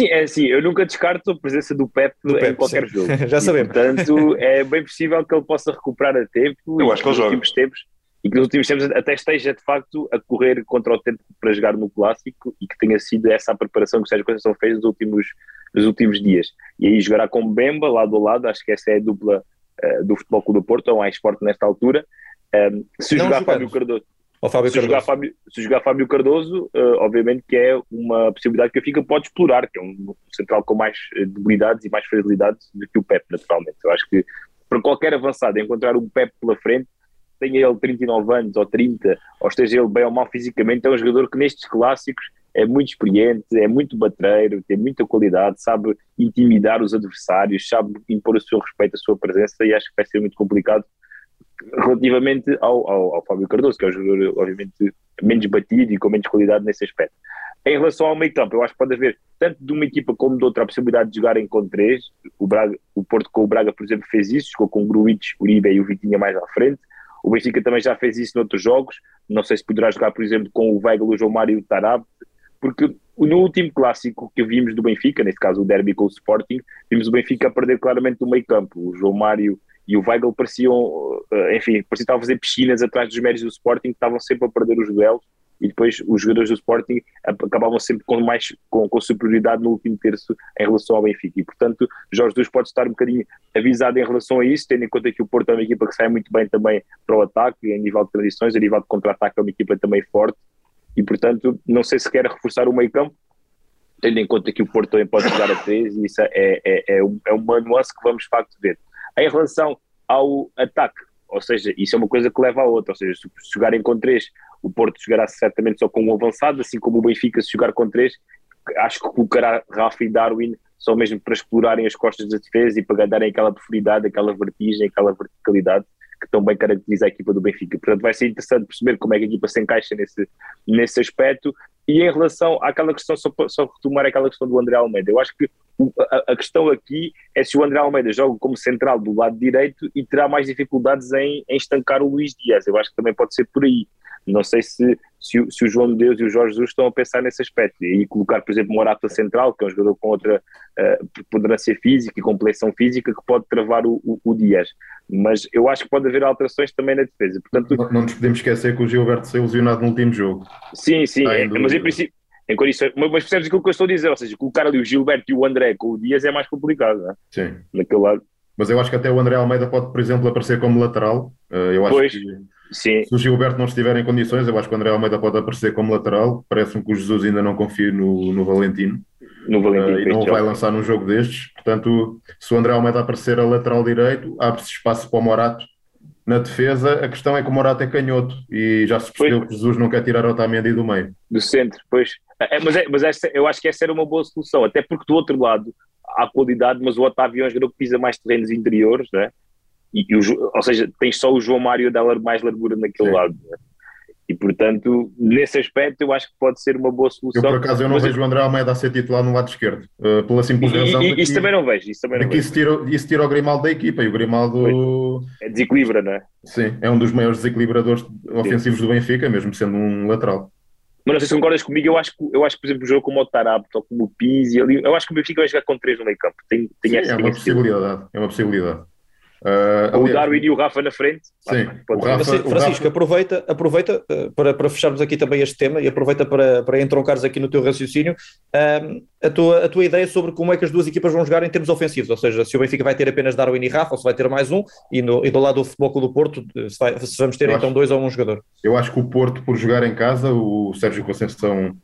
Sim, é assim, eu nunca descarto a presença do Pep, do Pep em qualquer sim. jogo. já e, sabemos. Portanto, é bem possível que ele possa recuperar a tempo. Eu acho que ele joga. Tempos, e que nos últimos tempos até esteja de facto a correr contra o tempo para jogar no Clássico e que tenha sido essa a preparação que o Sérgio Conceição fez nos últimos, nos últimos dias. E aí jogará com Bemba lado a lado, acho que essa é a dupla uh, do Futebol Clube do Porto, ou mais esporte nesta altura. Um, se Não jogar Fábio Cardoso. Fábio se, Cardoso. Jogar Fábio, se jogar Fábio Cardoso, uh, obviamente que é uma possibilidade que a FICA pode explorar, que é um central com mais debilidades e mais fragilidades do que o Pep, naturalmente. Eu acho que para qualquer avançado encontrar um Pep pela frente tenha ele 39 anos ou 30, ou esteja ele bem ou mal fisicamente, é um jogador que nestes clássicos é muito experiente, é muito batreiro, tem muita qualidade, sabe intimidar os adversários, sabe impor o seu respeito, a sua presença, e acho que vai ser muito complicado relativamente ao, ao, ao Fábio Cardoso, que é um jogador, obviamente, menos batido e com menos qualidade nesse aspecto. Em relação ao meio campo, eu acho que pode haver, tanto de uma equipa como de outra, a possibilidade de jogarem com três. O, Braga, o Porto com o Braga, por exemplo, fez isso, jogou com o Gruitch, Uribe e o Vitinha mais à frente. O Benfica também já fez isso noutros jogos. Não sei se poderá jogar, por exemplo, com o Weigl, o João Mário e o Tarab, porque no último clássico que vimos do Benfica, neste caso o derby com o Sporting, vimos o Benfica perder claramente do meio campo. O João Mário e o Weigl pareciam, eh, enfim, pareciam estar a fazer piscinas atrás dos médios do Sporting, que estavam sempre a perder os duelos e depois os jogadores do Sporting acabavam sempre com mais com, com, superioridade no último terço em relação ao Benfica e portanto Jorge Jesus pode estar um bocadinho avisado em relação a isso, tendo em conta que o Porto é uma equipa que sai muito bem também para o ataque, em nível de transições, a nível de contra-ataque é uma equipa também forte e portanto não sei se quer reforçar o meio campo tendo em conta que o Porto também pode jogar a três e isso é, é, é, é uma nuance que vamos de facto ver. Em relação ao ataque, ou seja, isso é uma coisa que leva a outra, ou seja, se jogarem com três, o Porto jogará certamente só com um avançado, assim como o Benfica se jogar com três, acho que colocará Rafa e Darwin só mesmo para explorarem as costas da defesa e para darem aquela profundidade, aquela vertigem, aquela verticalidade que tão bem caracteriza a equipa do Benfica. Portanto, vai ser interessante perceber como é que a equipa se encaixa nesse, nesse aspecto. E em relação àquela questão, só, só retomar aquela questão do André Almeida, eu acho que a, a, questão aqui é se o André Almeida joga como central do lado direito e terá mais dificuldades em, em estancar o Luís Dias. Eu acho que também pode ser por aí. Não sei se, se, se, o João de Deus e o Jorge Jesus estão a pensar nesse aspecto. E colocar, por exemplo, Morata central, que é um jogador com outra uh, preponderância física e complexão física, que pode travar o, o, o, Dias. Mas eu acho que pode haver alterações também na defesa. Portanto, não, não nos podemos esquecer que o Gilberto saiu lesionado no último jogo. Sim, sim. É, mas em princípio. Em condições, mas percebes aquilo que eu estou a dizer, ou seja, colocar ali o Gilberto e o André com o Dias é mais complicado, não é? Sim. Naquele lado. Mas eu acho que até o André Almeida pode, por exemplo, aparecer como lateral. Uh, eu acho pois. que Sim. Se o Gilberto não estiver em condições, eu acho que o André Almeida pode aparecer como lateral. Parece-me que o Jesus ainda não confia no, no Valentino. No Valentino uh, e não vai lançar num jogo destes. Portanto, se o André Almeida aparecer a lateral direito, abre-se espaço para o Morato na defesa. A questão é que o Morato é canhoto e já se percebeu pois. que Jesus não quer tirar o Otamendi do meio. Do centro, pois. É, mas é, mas essa, eu acho que essa era uma boa solução, até porque do outro lado há qualidade, mas o Otávio é um jogador que pisa mais terrenos interiores, né? E, e o, ou seja, tens só o João Mário a dar mais largura naquele Sim. lado. Né? E portanto, nesse aspecto, eu acho que pode ser uma boa solução. Eu, por acaso, eu não Mas vejo eu... o André Almeida a ser titular no lado esquerdo, uh, pela simples razão. E, isso também não vejo. Isso, também não vejo. Isso, tira, isso tira o Grimaldo da equipa e o Grimaldo. É desequilibra, não é? Sim, é um dos maiores desequilibradores ofensivos Sim. do Benfica, mesmo sendo um lateral. Mas não sei se concordas comigo, eu acho que, eu acho que por exemplo, o jogo como o Tarapto ou como o Pizzi, eu acho que o Benfica vai jogar com três no meio campo. Tem, tem Sim, essa, é uma possibilidade. É uma possibilidade. Uh, o Darwin e o Rafa na frente. Sim, o Rafa, Francisco, o Rafa... aproveita, aproveita uh, para, para fecharmos aqui também este tema e aproveita para, para entroncares aqui no teu raciocínio uh, a, tua, a tua ideia sobre como é que as duas equipas vão jogar em termos ofensivos, ou seja, se o Benfica vai ter apenas Darwin e Rafa ou se vai ter mais um e, no, e do lado do Futebol Clube do Porto se, vai, se vamos ter eu então acho, dois ou um jogador. Eu acho que o Porto, por jogar em casa, o Sérgio Conceição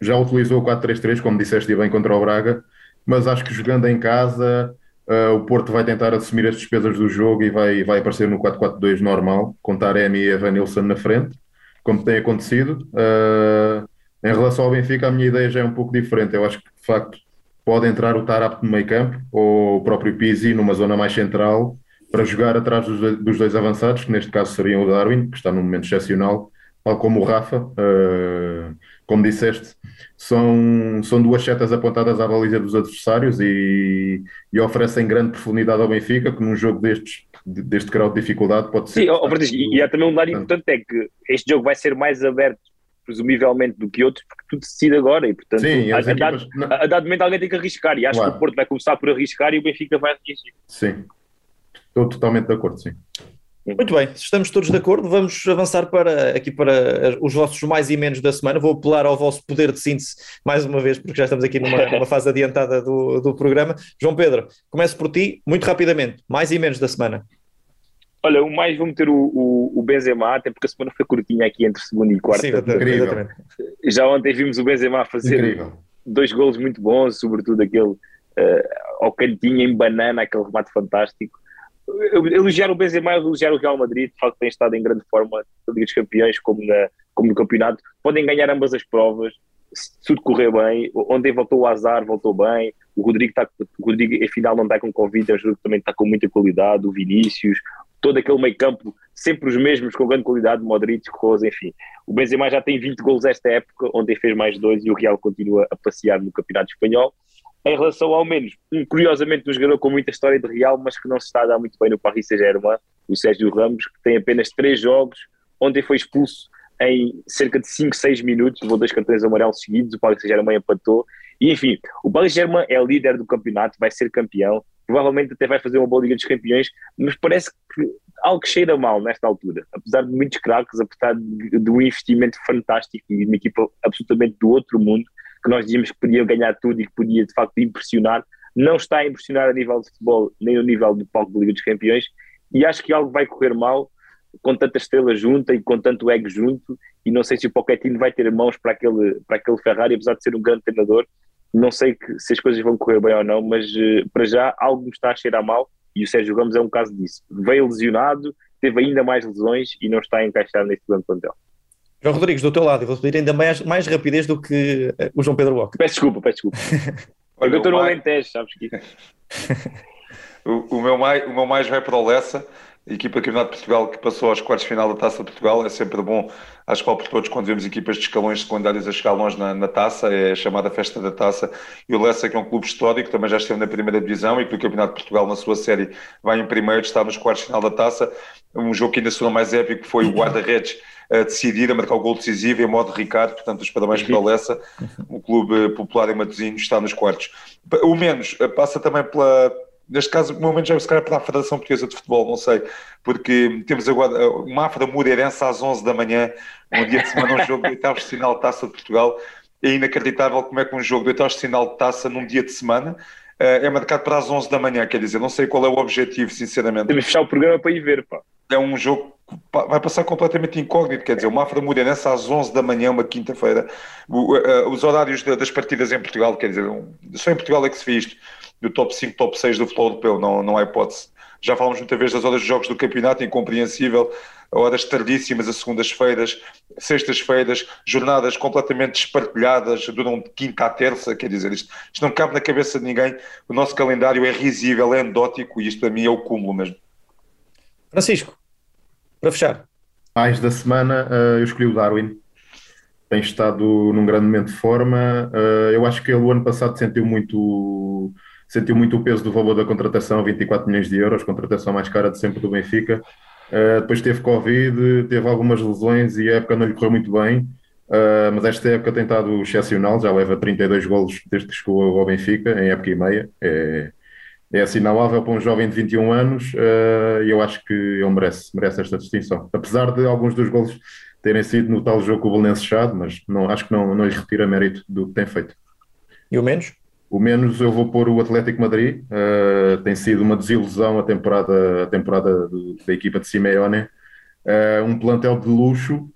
já utilizou o 4-3-3, como disseste bem, contra o Braga, mas acho que jogando em casa Uh, o Porto vai tentar assumir as despesas do jogo e vai, vai aparecer no 4-4-2 normal, com Taremi e Evanilson na frente, como tem acontecido. Uh, em relação ao Benfica, a minha ideia já é um pouco diferente. Eu acho que, de facto, pode entrar o Tarap no meio campo ou o próprio Pizzi numa zona mais central para jogar atrás dos, dos dois avançados, que neste caso seriam o Darwin, que está num momento excepcional, tal como o Rafa. Uh, como disseste, são, são duas setas apontadas à baliza dos adversários e, e oferecem grande profundidade ao Benfica, que num jogo destes, deste grau de dificuldade pode ser. Sim, oh, e, e há também um dado importante: é que este jogo vai ser mais aberto, presumivelmente, do que outros, porque tudo se decide agora e, portanto, Sim, a, as a, equipas- dado, a, a dado momento alguém tem que arriscar. E acho Claro. que o Porto vai começar por arriscar e o Benfica vai reagir. Sim, estou totalmente de acordo, sim. Muito bem, se estamos todos de acordo, vamos avançar para aqui para os vossos mais e menos da semana. Vou apelar ao vosso poder de síntese mais uma vez, porque já estamos aqui numa, numa fase adiantada do, do programa. João Pedro, começo por ti, muito rapidamente, mais e menos da semana. Olha, o mais vou meter o, o, o Benzema, até porque a semana foi curtinha aqui entre segunda e quarta. Sim, exatamente. Já ontem vimos o Benzema fazer Incrível. dois golos muito bons, sobretudo aquele eh, ao cantinho em banana, aquele remate fantástico. Elogiar o Benzema e elogiar o Real Madrid, de facto tem estado em grande forma na Liga dos Campeões, como, na, como no campeonato. Podem ganhar ambas as provas, se tudo correr bem. Ontem voltou o Azar, voltou bem. O Rodrigo, está, o Rodrigo afinal não está com Covid, é um jogo que também está com muita qualidade. O Vinícius, todo aquele meio campo, sempre os mesmos, com grande qualidade, Modric, Rose, enfim. O Benzema já tem 20 gols esta época, ontem fez mais dois e o Real continua a passear no Campeonato Espanhol. Em relação ao menos, um, curiosamente, um jogador com muita história de Real, mas que não se está a dar muito bem no Paris Saint-Germain, o Sérgio Ramos, que tem apenas três jogos, ontem foi expulso em cerca de 5, 6 minutos, levou dois cartões amarelos seguidos, o Paris Saint-Germain empatou, e enfim, o Paris Saint-Germain é líder do campeonato, vai ser campeão, provavelmente até vai fazer uma boa Liga dos Campeões, mas parece que algo cheira mal nesta altura, apesar de muitos craques, apesar de, de um investimento fantástico e de uma equipa absolutamente do outro mundo, que nós dizíamos que podia ganhar tudo e que podia de facto impressionar, não está a impressionar a nível de futebol, nem a nível do palco da Liga dos Campeões, e acho que algo vai correr mal com tanta estrela junta e com tanto ego junto, e não sei se o Pochettino vai ter mãos para aquele, para aquele Ferrari, apesar de ser um grande treinador, não sei que, se as coisas vão correr bem ou não, mas eh, para já algo me está a cheirar mal, e o Sérgio Ramos é um caso disso. Veio lesionado, teve ainda mais lesões e não está a encaixar neste grande plantel. João Rodrigues, do teu lado, eu vou pedir ainda mais, mais rapidez do que eh, o João Pedro Walker. Peço desculpa, peço desculpa. Olha, eu estou no Alentejo, sabes que O, o meu mais, o meu mais vai para o Lessa, equipa do Campeonato de Portugal que passou aos quartos de final da Taça de Portugal. É sempre bom, acho que por todos, quando vemos equipas de escalões secundários a chegar longe na, na taça, é a chamada Festa da Taça. E o Lessa, que é um clube histórico, também já esteve na primeira divisão e que o Campeonato de Portugal, na sua série, vai em primeiro, está nos quartos de final da taça. Um jogo que ainda se tornou mais épico foi o guarda-redes a decidir, a marcar o gol decisivo em modo Ricardo, portanto, os parabéns para o Lessa, o clube popular em Matosinhos está nos quartos. O menos eh, passa também pela, neste caso, o meu menos é se calhar para a Federação Portuguesa de Futebol, não sei, porque temos agora eh, o Mafra Moreirense às 11 da manhã, um dia de semana, um jogo de oitavos de final de Taça de Portugal, é inacreditável como é que um jogo de oitavos de final de Taça num dia de semana eh, é marcado para as 11 da manhã, quer dizer, não sei qual é o objetivo, sinceramente. Temos fechar o programa para ir ver, pá. é um jogo que vai passar completamente incógnito, quer dizer, o Mafra Moreirense às 11 da manhã, uma quinta-feira, eh, os horários da- das partidas em Portugal, quer dizer, só em Portugal é que se vê isto, do top 5, top 6 do futebol europeu, não, não há hipótese. Já falamos muitas vezes das horas dos jogos do campeonato, incompreensível, horas tardíssimas, as segundas-feiras, sextas-feiras, jornadas completamente despartilhadas, duram de quinta à terça, quer dizer, isto, isto não cabe na cabeça de ninguém, o nosso calendário é risível, é endótico, e isto para mim é o cúmulo mesmo. Francisco, para fechar. Mais da semana, eh, eu escolhi o Darwin. Tem estado num grande momento de forma. Eh, eu acho que ele, o ano passado, sentiu muito, sentiu muito o peso do valor da contratação, 24 milhões de euros, contratação mais cara de sempre do Benfica. Eh, depois teve Covid, teve algumas lesões e a época não lhe correu muito bem. Uh, mas esta época tem estado excepcional, já leva 32 golos desde que chegou ao Benfica, em época e meia. É, é assinalável para um jovem de 21 anos uh, e eu acho que ele merece, merece esta distinção. Apesar de alguns dos golos terem sido no tal jogo com o Belenenses Chade, mas não, acho que não, não lhe retira mérito do que tem feito. E o menos? O menos eu vou pôr o Atlético Madrid, uh, tem sido uma desilusão a temporada, a temporada do, da equipa de Simeone, um plantel de luxo,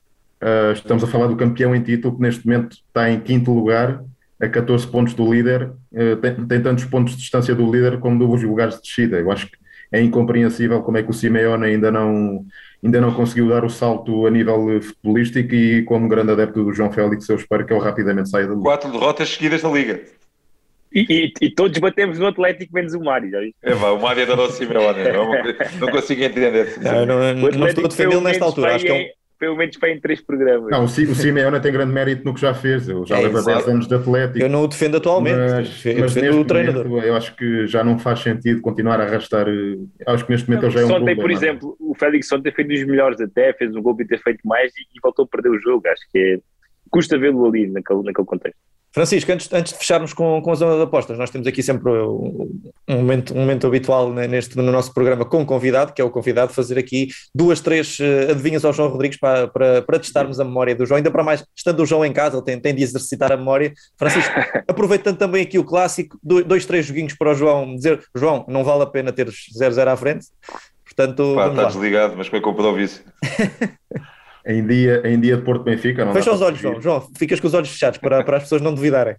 Uh, estamos a falar do campeão em título que neste momento está em quinto lugar, a 14 pontos do líder, uh, tem, tem, tantos pontos de distância do líder como dos lugares de descida. Eu acho que é incompreensível como é que o Simeone ainda não, ainda não conseguiu dar o salto a nível futebolístico e como grande adepto do João Félix eu espero que ele rapidamente saia da liga. Quatro derrotas seguidas da liga. E, e, e, todos batemos no Atlético menos o Mário, já? É, o Mário adorou o Simeone, não, não consigo entender. Não, não, não estou a defendê-lo nesta altura, acho que é um pelo menos para em três programas. Não, o, Simeone tem grande mérito no que já fez. Ele já é, leva 10 anos de Atlético. Eu não o defendo atualmente, mas, mas defendo o treinador. Momento, eu acho que já não faz sentido continuar a arrastar. Eh, acho que neste momento ele já é um Ontem, por exemplo, o Félix ontem fez dos melhores até, fez um gol e ter feito mais e, e voltou a perder o jogo. Acho que é, custa vê-lo ali naquele, naquele contexto. Francisco, antes, antes de fecharmos com, com a zona de apostas, nós temos aqui sempre um momento, um momento habitual neste, no nosso programa com o convidado, que é o convidado, fazer aqui duas, três uh, adivinhas ao João Rodrigues para, para, para testarmos a memória do João, ainda para mais, estando o João em casa, ele tem, tem de exercitar a memória. Francisco, aproveitando também aqui o clássico, dois, três joguinhos para o João dizer, João, não vale a pena teres 0-0 à frente, portanto... Pá, está desligado, mas como é que eu pude isso? Em dia, em dia de Porto Benfica. Não Fecha os olhos, João. João, ficas com os olhos fechados para, para as pessoas não duvidarem.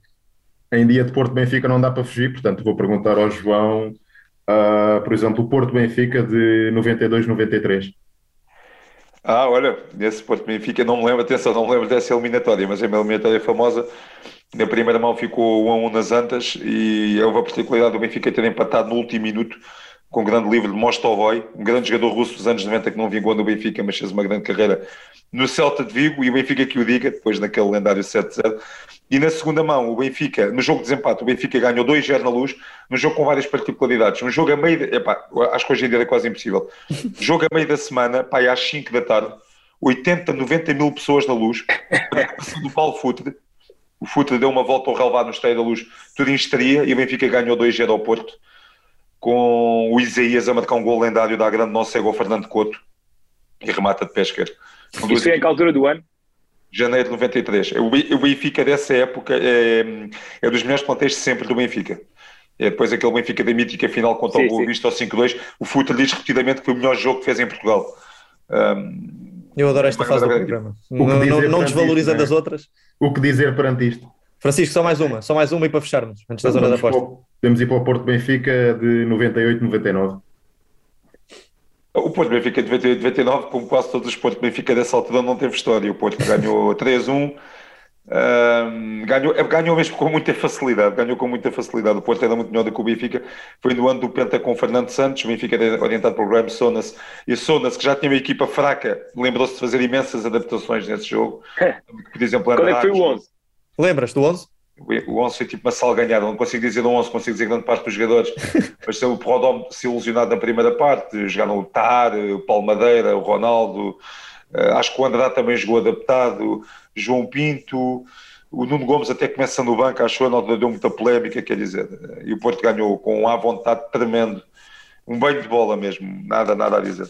Em dia de Porto Benfica não dá para fugir, portanto vou perguntar ao João, uh, por exemplo, o Porto Benfica de 92-93. Ah, olha, nesse Porto Benfica não me lembro, atenção, não me lembro dessa eliminatória, mas é uma eliminatória famosa. Na primeira mão ficou 1 a 1 nas Antas e houve a particularidade do Benfica ter empatado no último minuto com o grande livro de Mostovoy, um grande jogador russo dos anos 90 que não vingou no Benfica, mas fez uma grande carreira no Celta de Vigo, e o Benfica que o diga, depois naquele lendário 7-0. E na segunda mão, o Benfica, no jogo de desempate, o Benfica ganhou 2-0 na luz, no jogo com várias particularidades. Um jogo a meio, de, epá, acho que hoje em dia é quase impossível. jogo a meio da semana, pá, às 5 da tarde, 80, 90 mil pessoas na luz, do Paulo Futre. O Futre deu uma volta ao relevado no Estádio da Luz, tudo em histeria, e o Benfica ganhou 2-0 ao Porto com o Isaías a marcar um gol lendário da grande nossa cego Fernando Couto e remata de pesca. Isso é a que altura do ano? Janeiro de 93. O Benfica dessa época é, é dos melhores plantéis de sempre do Benfica. É depois aquele Benfica da mítica final contra sim, o Boa Vista ao 5-2. O Futre diz repetidamente que foi o melhor jogo que fez em Portugal. Um, Eu adoro esta fase do programa. Não, não, não desvalorizando é? as outras. O que dizer perante isto? Francisco, só mais uma, só mais uma e para fecharmos, antes da zona da aposta. Podemos ir para o Porto Benfica de 98, 99. O Porto Benfica de 98, 99, como quase todos os Porto Benfica dessa altura, não teve história. O Porto ganhou 3-1, um, ganhou, é, ganhou mesmo com muita facilidade. Ganhou com muita facilidade. O Porto era muito melhor do que o Benfica. Foi no ano do Penta com Fernando Santos. O Benfica era orientado pelo Graham Sonas. E Sonas, que já tinha uma equipa fraca, lembrou-se de fazer imensas adaptações nesse jogo. Por exemplo, Qual é que foi o 11? Lembras do 11? O 11 foi tipo uma salganhada, não consigo dizer 11, consigo dizer grande parte dos jogadores, mas tem o Prodom se ilusionado na primeira parte, jogaram o Tar, o Paulo Madeira, o Ronaldo, uh, acho que o André também jogou adaptado, João Pinto, o Nuno Gomes até começa no banco, achou, não deu muita polémica, quer dizer, e o Porto ganhou com um à vontade tremendo, um banho de bola mesmo, nada, nada a dizer.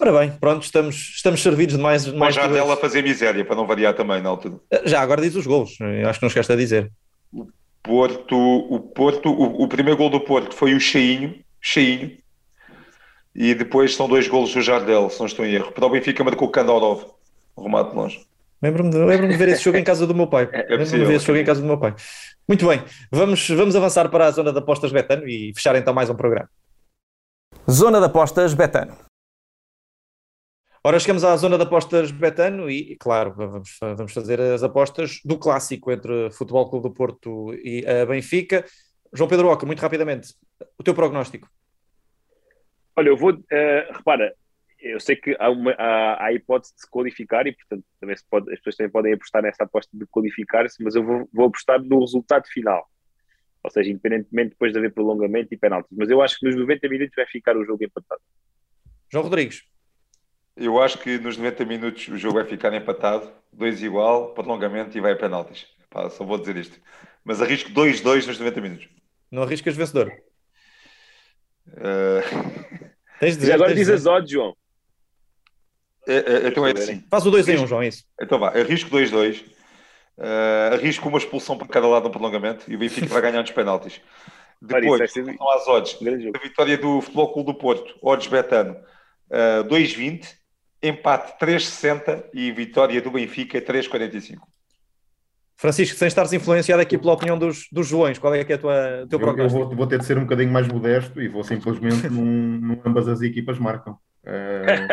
Ora bem, pronto, estamos, estamos servidos de mais. mais já dela fazer miséria, para não variar também na altura. Já, agora diz os gols, acho que não esquece a dizer. O Porto, o Porto, o, o, primeiro gol do Porto foi o Cheinho, Cheinho, e depois são dois golos do Jardel, se não estou em erro. Para o Benfica marcou o Kandorov, o remate de longe. Lembro-me de, lembro de ver esse jogo em casa do meu pai. É lembro-me de ver esse jogo em casa do meu pai. Muito bem, vamos, vamos avançar para a zona de apostas Betano e fechar então mais um programa. Zona de apostas Betano. Ora, chegamos à zona de apostas Betano e, claro, vamos, vamos fazer as apostas do clássico entre Futebol Clube do Porto e a Benfica. João Pedro Oca, muito rapidamente, o teu prognóstico. Olha, eu vou, uh, repara, eu sei que há, uma, há, há, a hipótese de se qualificar e, portanto, também pode, as pessoas também podem apostar nessa aposta de qualificar-se, mas eu vou, vou apostar no resultado final. Ou seja, independentemente depois de haver prolongamento e penaltis. Mas eu acho que nos 90 minutos vai ficar o jogo empatado. João Rodrigues. Eu acho que nos 90 minutos o jogo vai ficar empatado, 2 igual, prolongamento e vai a penaltis. Pá, só vou dizer isto. Mas arrisco 2-2 nos 90 minutos. Não arriscas vencedor? Uh... Tens de dizer, agora diz as odds, João. É, é, então é assim. Faz o 2 em 1, um, João, é isso. Então vá, arrisco 2-2. Uh, arrisco uma expulsão para cada lado no prolongamento e o Benfica vai ganhar nos penaltis. Depois, é às odds. A vitória do Futebol Clube do Porto, odds betano, uh, 2-20 empate 3,60 e vitória do Benfica 3,45. Francisco, sem estares influenciado aqui pela opinião dos, dos Joões, qual é que é a tua, teu eu, eu vou, vou, ter de ser um bocadinho mais modesto e vou simplesmente num, num ambas as equipas marcam. Uh,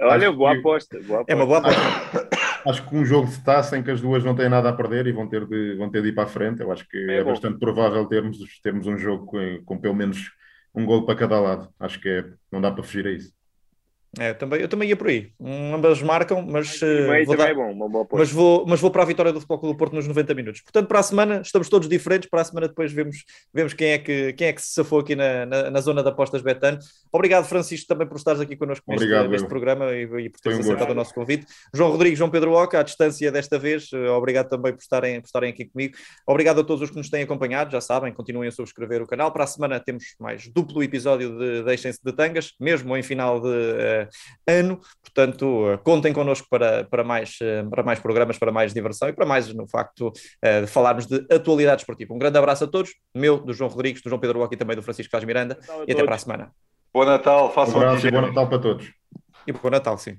Olha, boa aposta, boa aposta. É uma boa aposta. Acho que um jogo de taça em que as duas não têm nada a perder e vão ter de, vão ter de ir para a frente. Eu acho que é, é bastante provável termos, termos um jogo com, com pelo menos um gol para cada lado. Acho que é, não dá para fugir a isso. É, também, eu também ia por aí. Um, ambas marcam, mas, uh, vou dar, é bom, uma boa mas, vou, mas vou para a vitória do Futebol Clube do Porto nos 90 minutos. Portanto, para a semana estamos todos diferentes. Para a semana depois vemos, vemos quem, é que, quem é que se safou aqui na, na, na zona de apostas Betano. Obrigado, Francisco, também por estares aqui connosco neste, Obrigado, neste programa e, e por teres aceitado o nosso convite. João Rodrigues, João Pedro Oca, à distância desta vez, eh, obrigado também por estarem, por estarem aqui comigo. Obrigado a todos os que nos têm acompanhado, já sabem, continuem a subscrever o canal. Para a semana temos mais duplo episódio de Deixem-se de Tangas, mesmo em final de uh, ano. Portanto, uh, contem connosco para, para, mais, uh, para mais programas, para mais diversão e para mais, no facto, de falarmos de atualidade esportiva. Um grande abraço a todos, meu, do João Rodrigues, do João Pedro Roque e também do Francisco Vaz Miranda. E até para a semana. Bom Natal, façam um abraço e bom Natal para todos. E bom Natal, sim.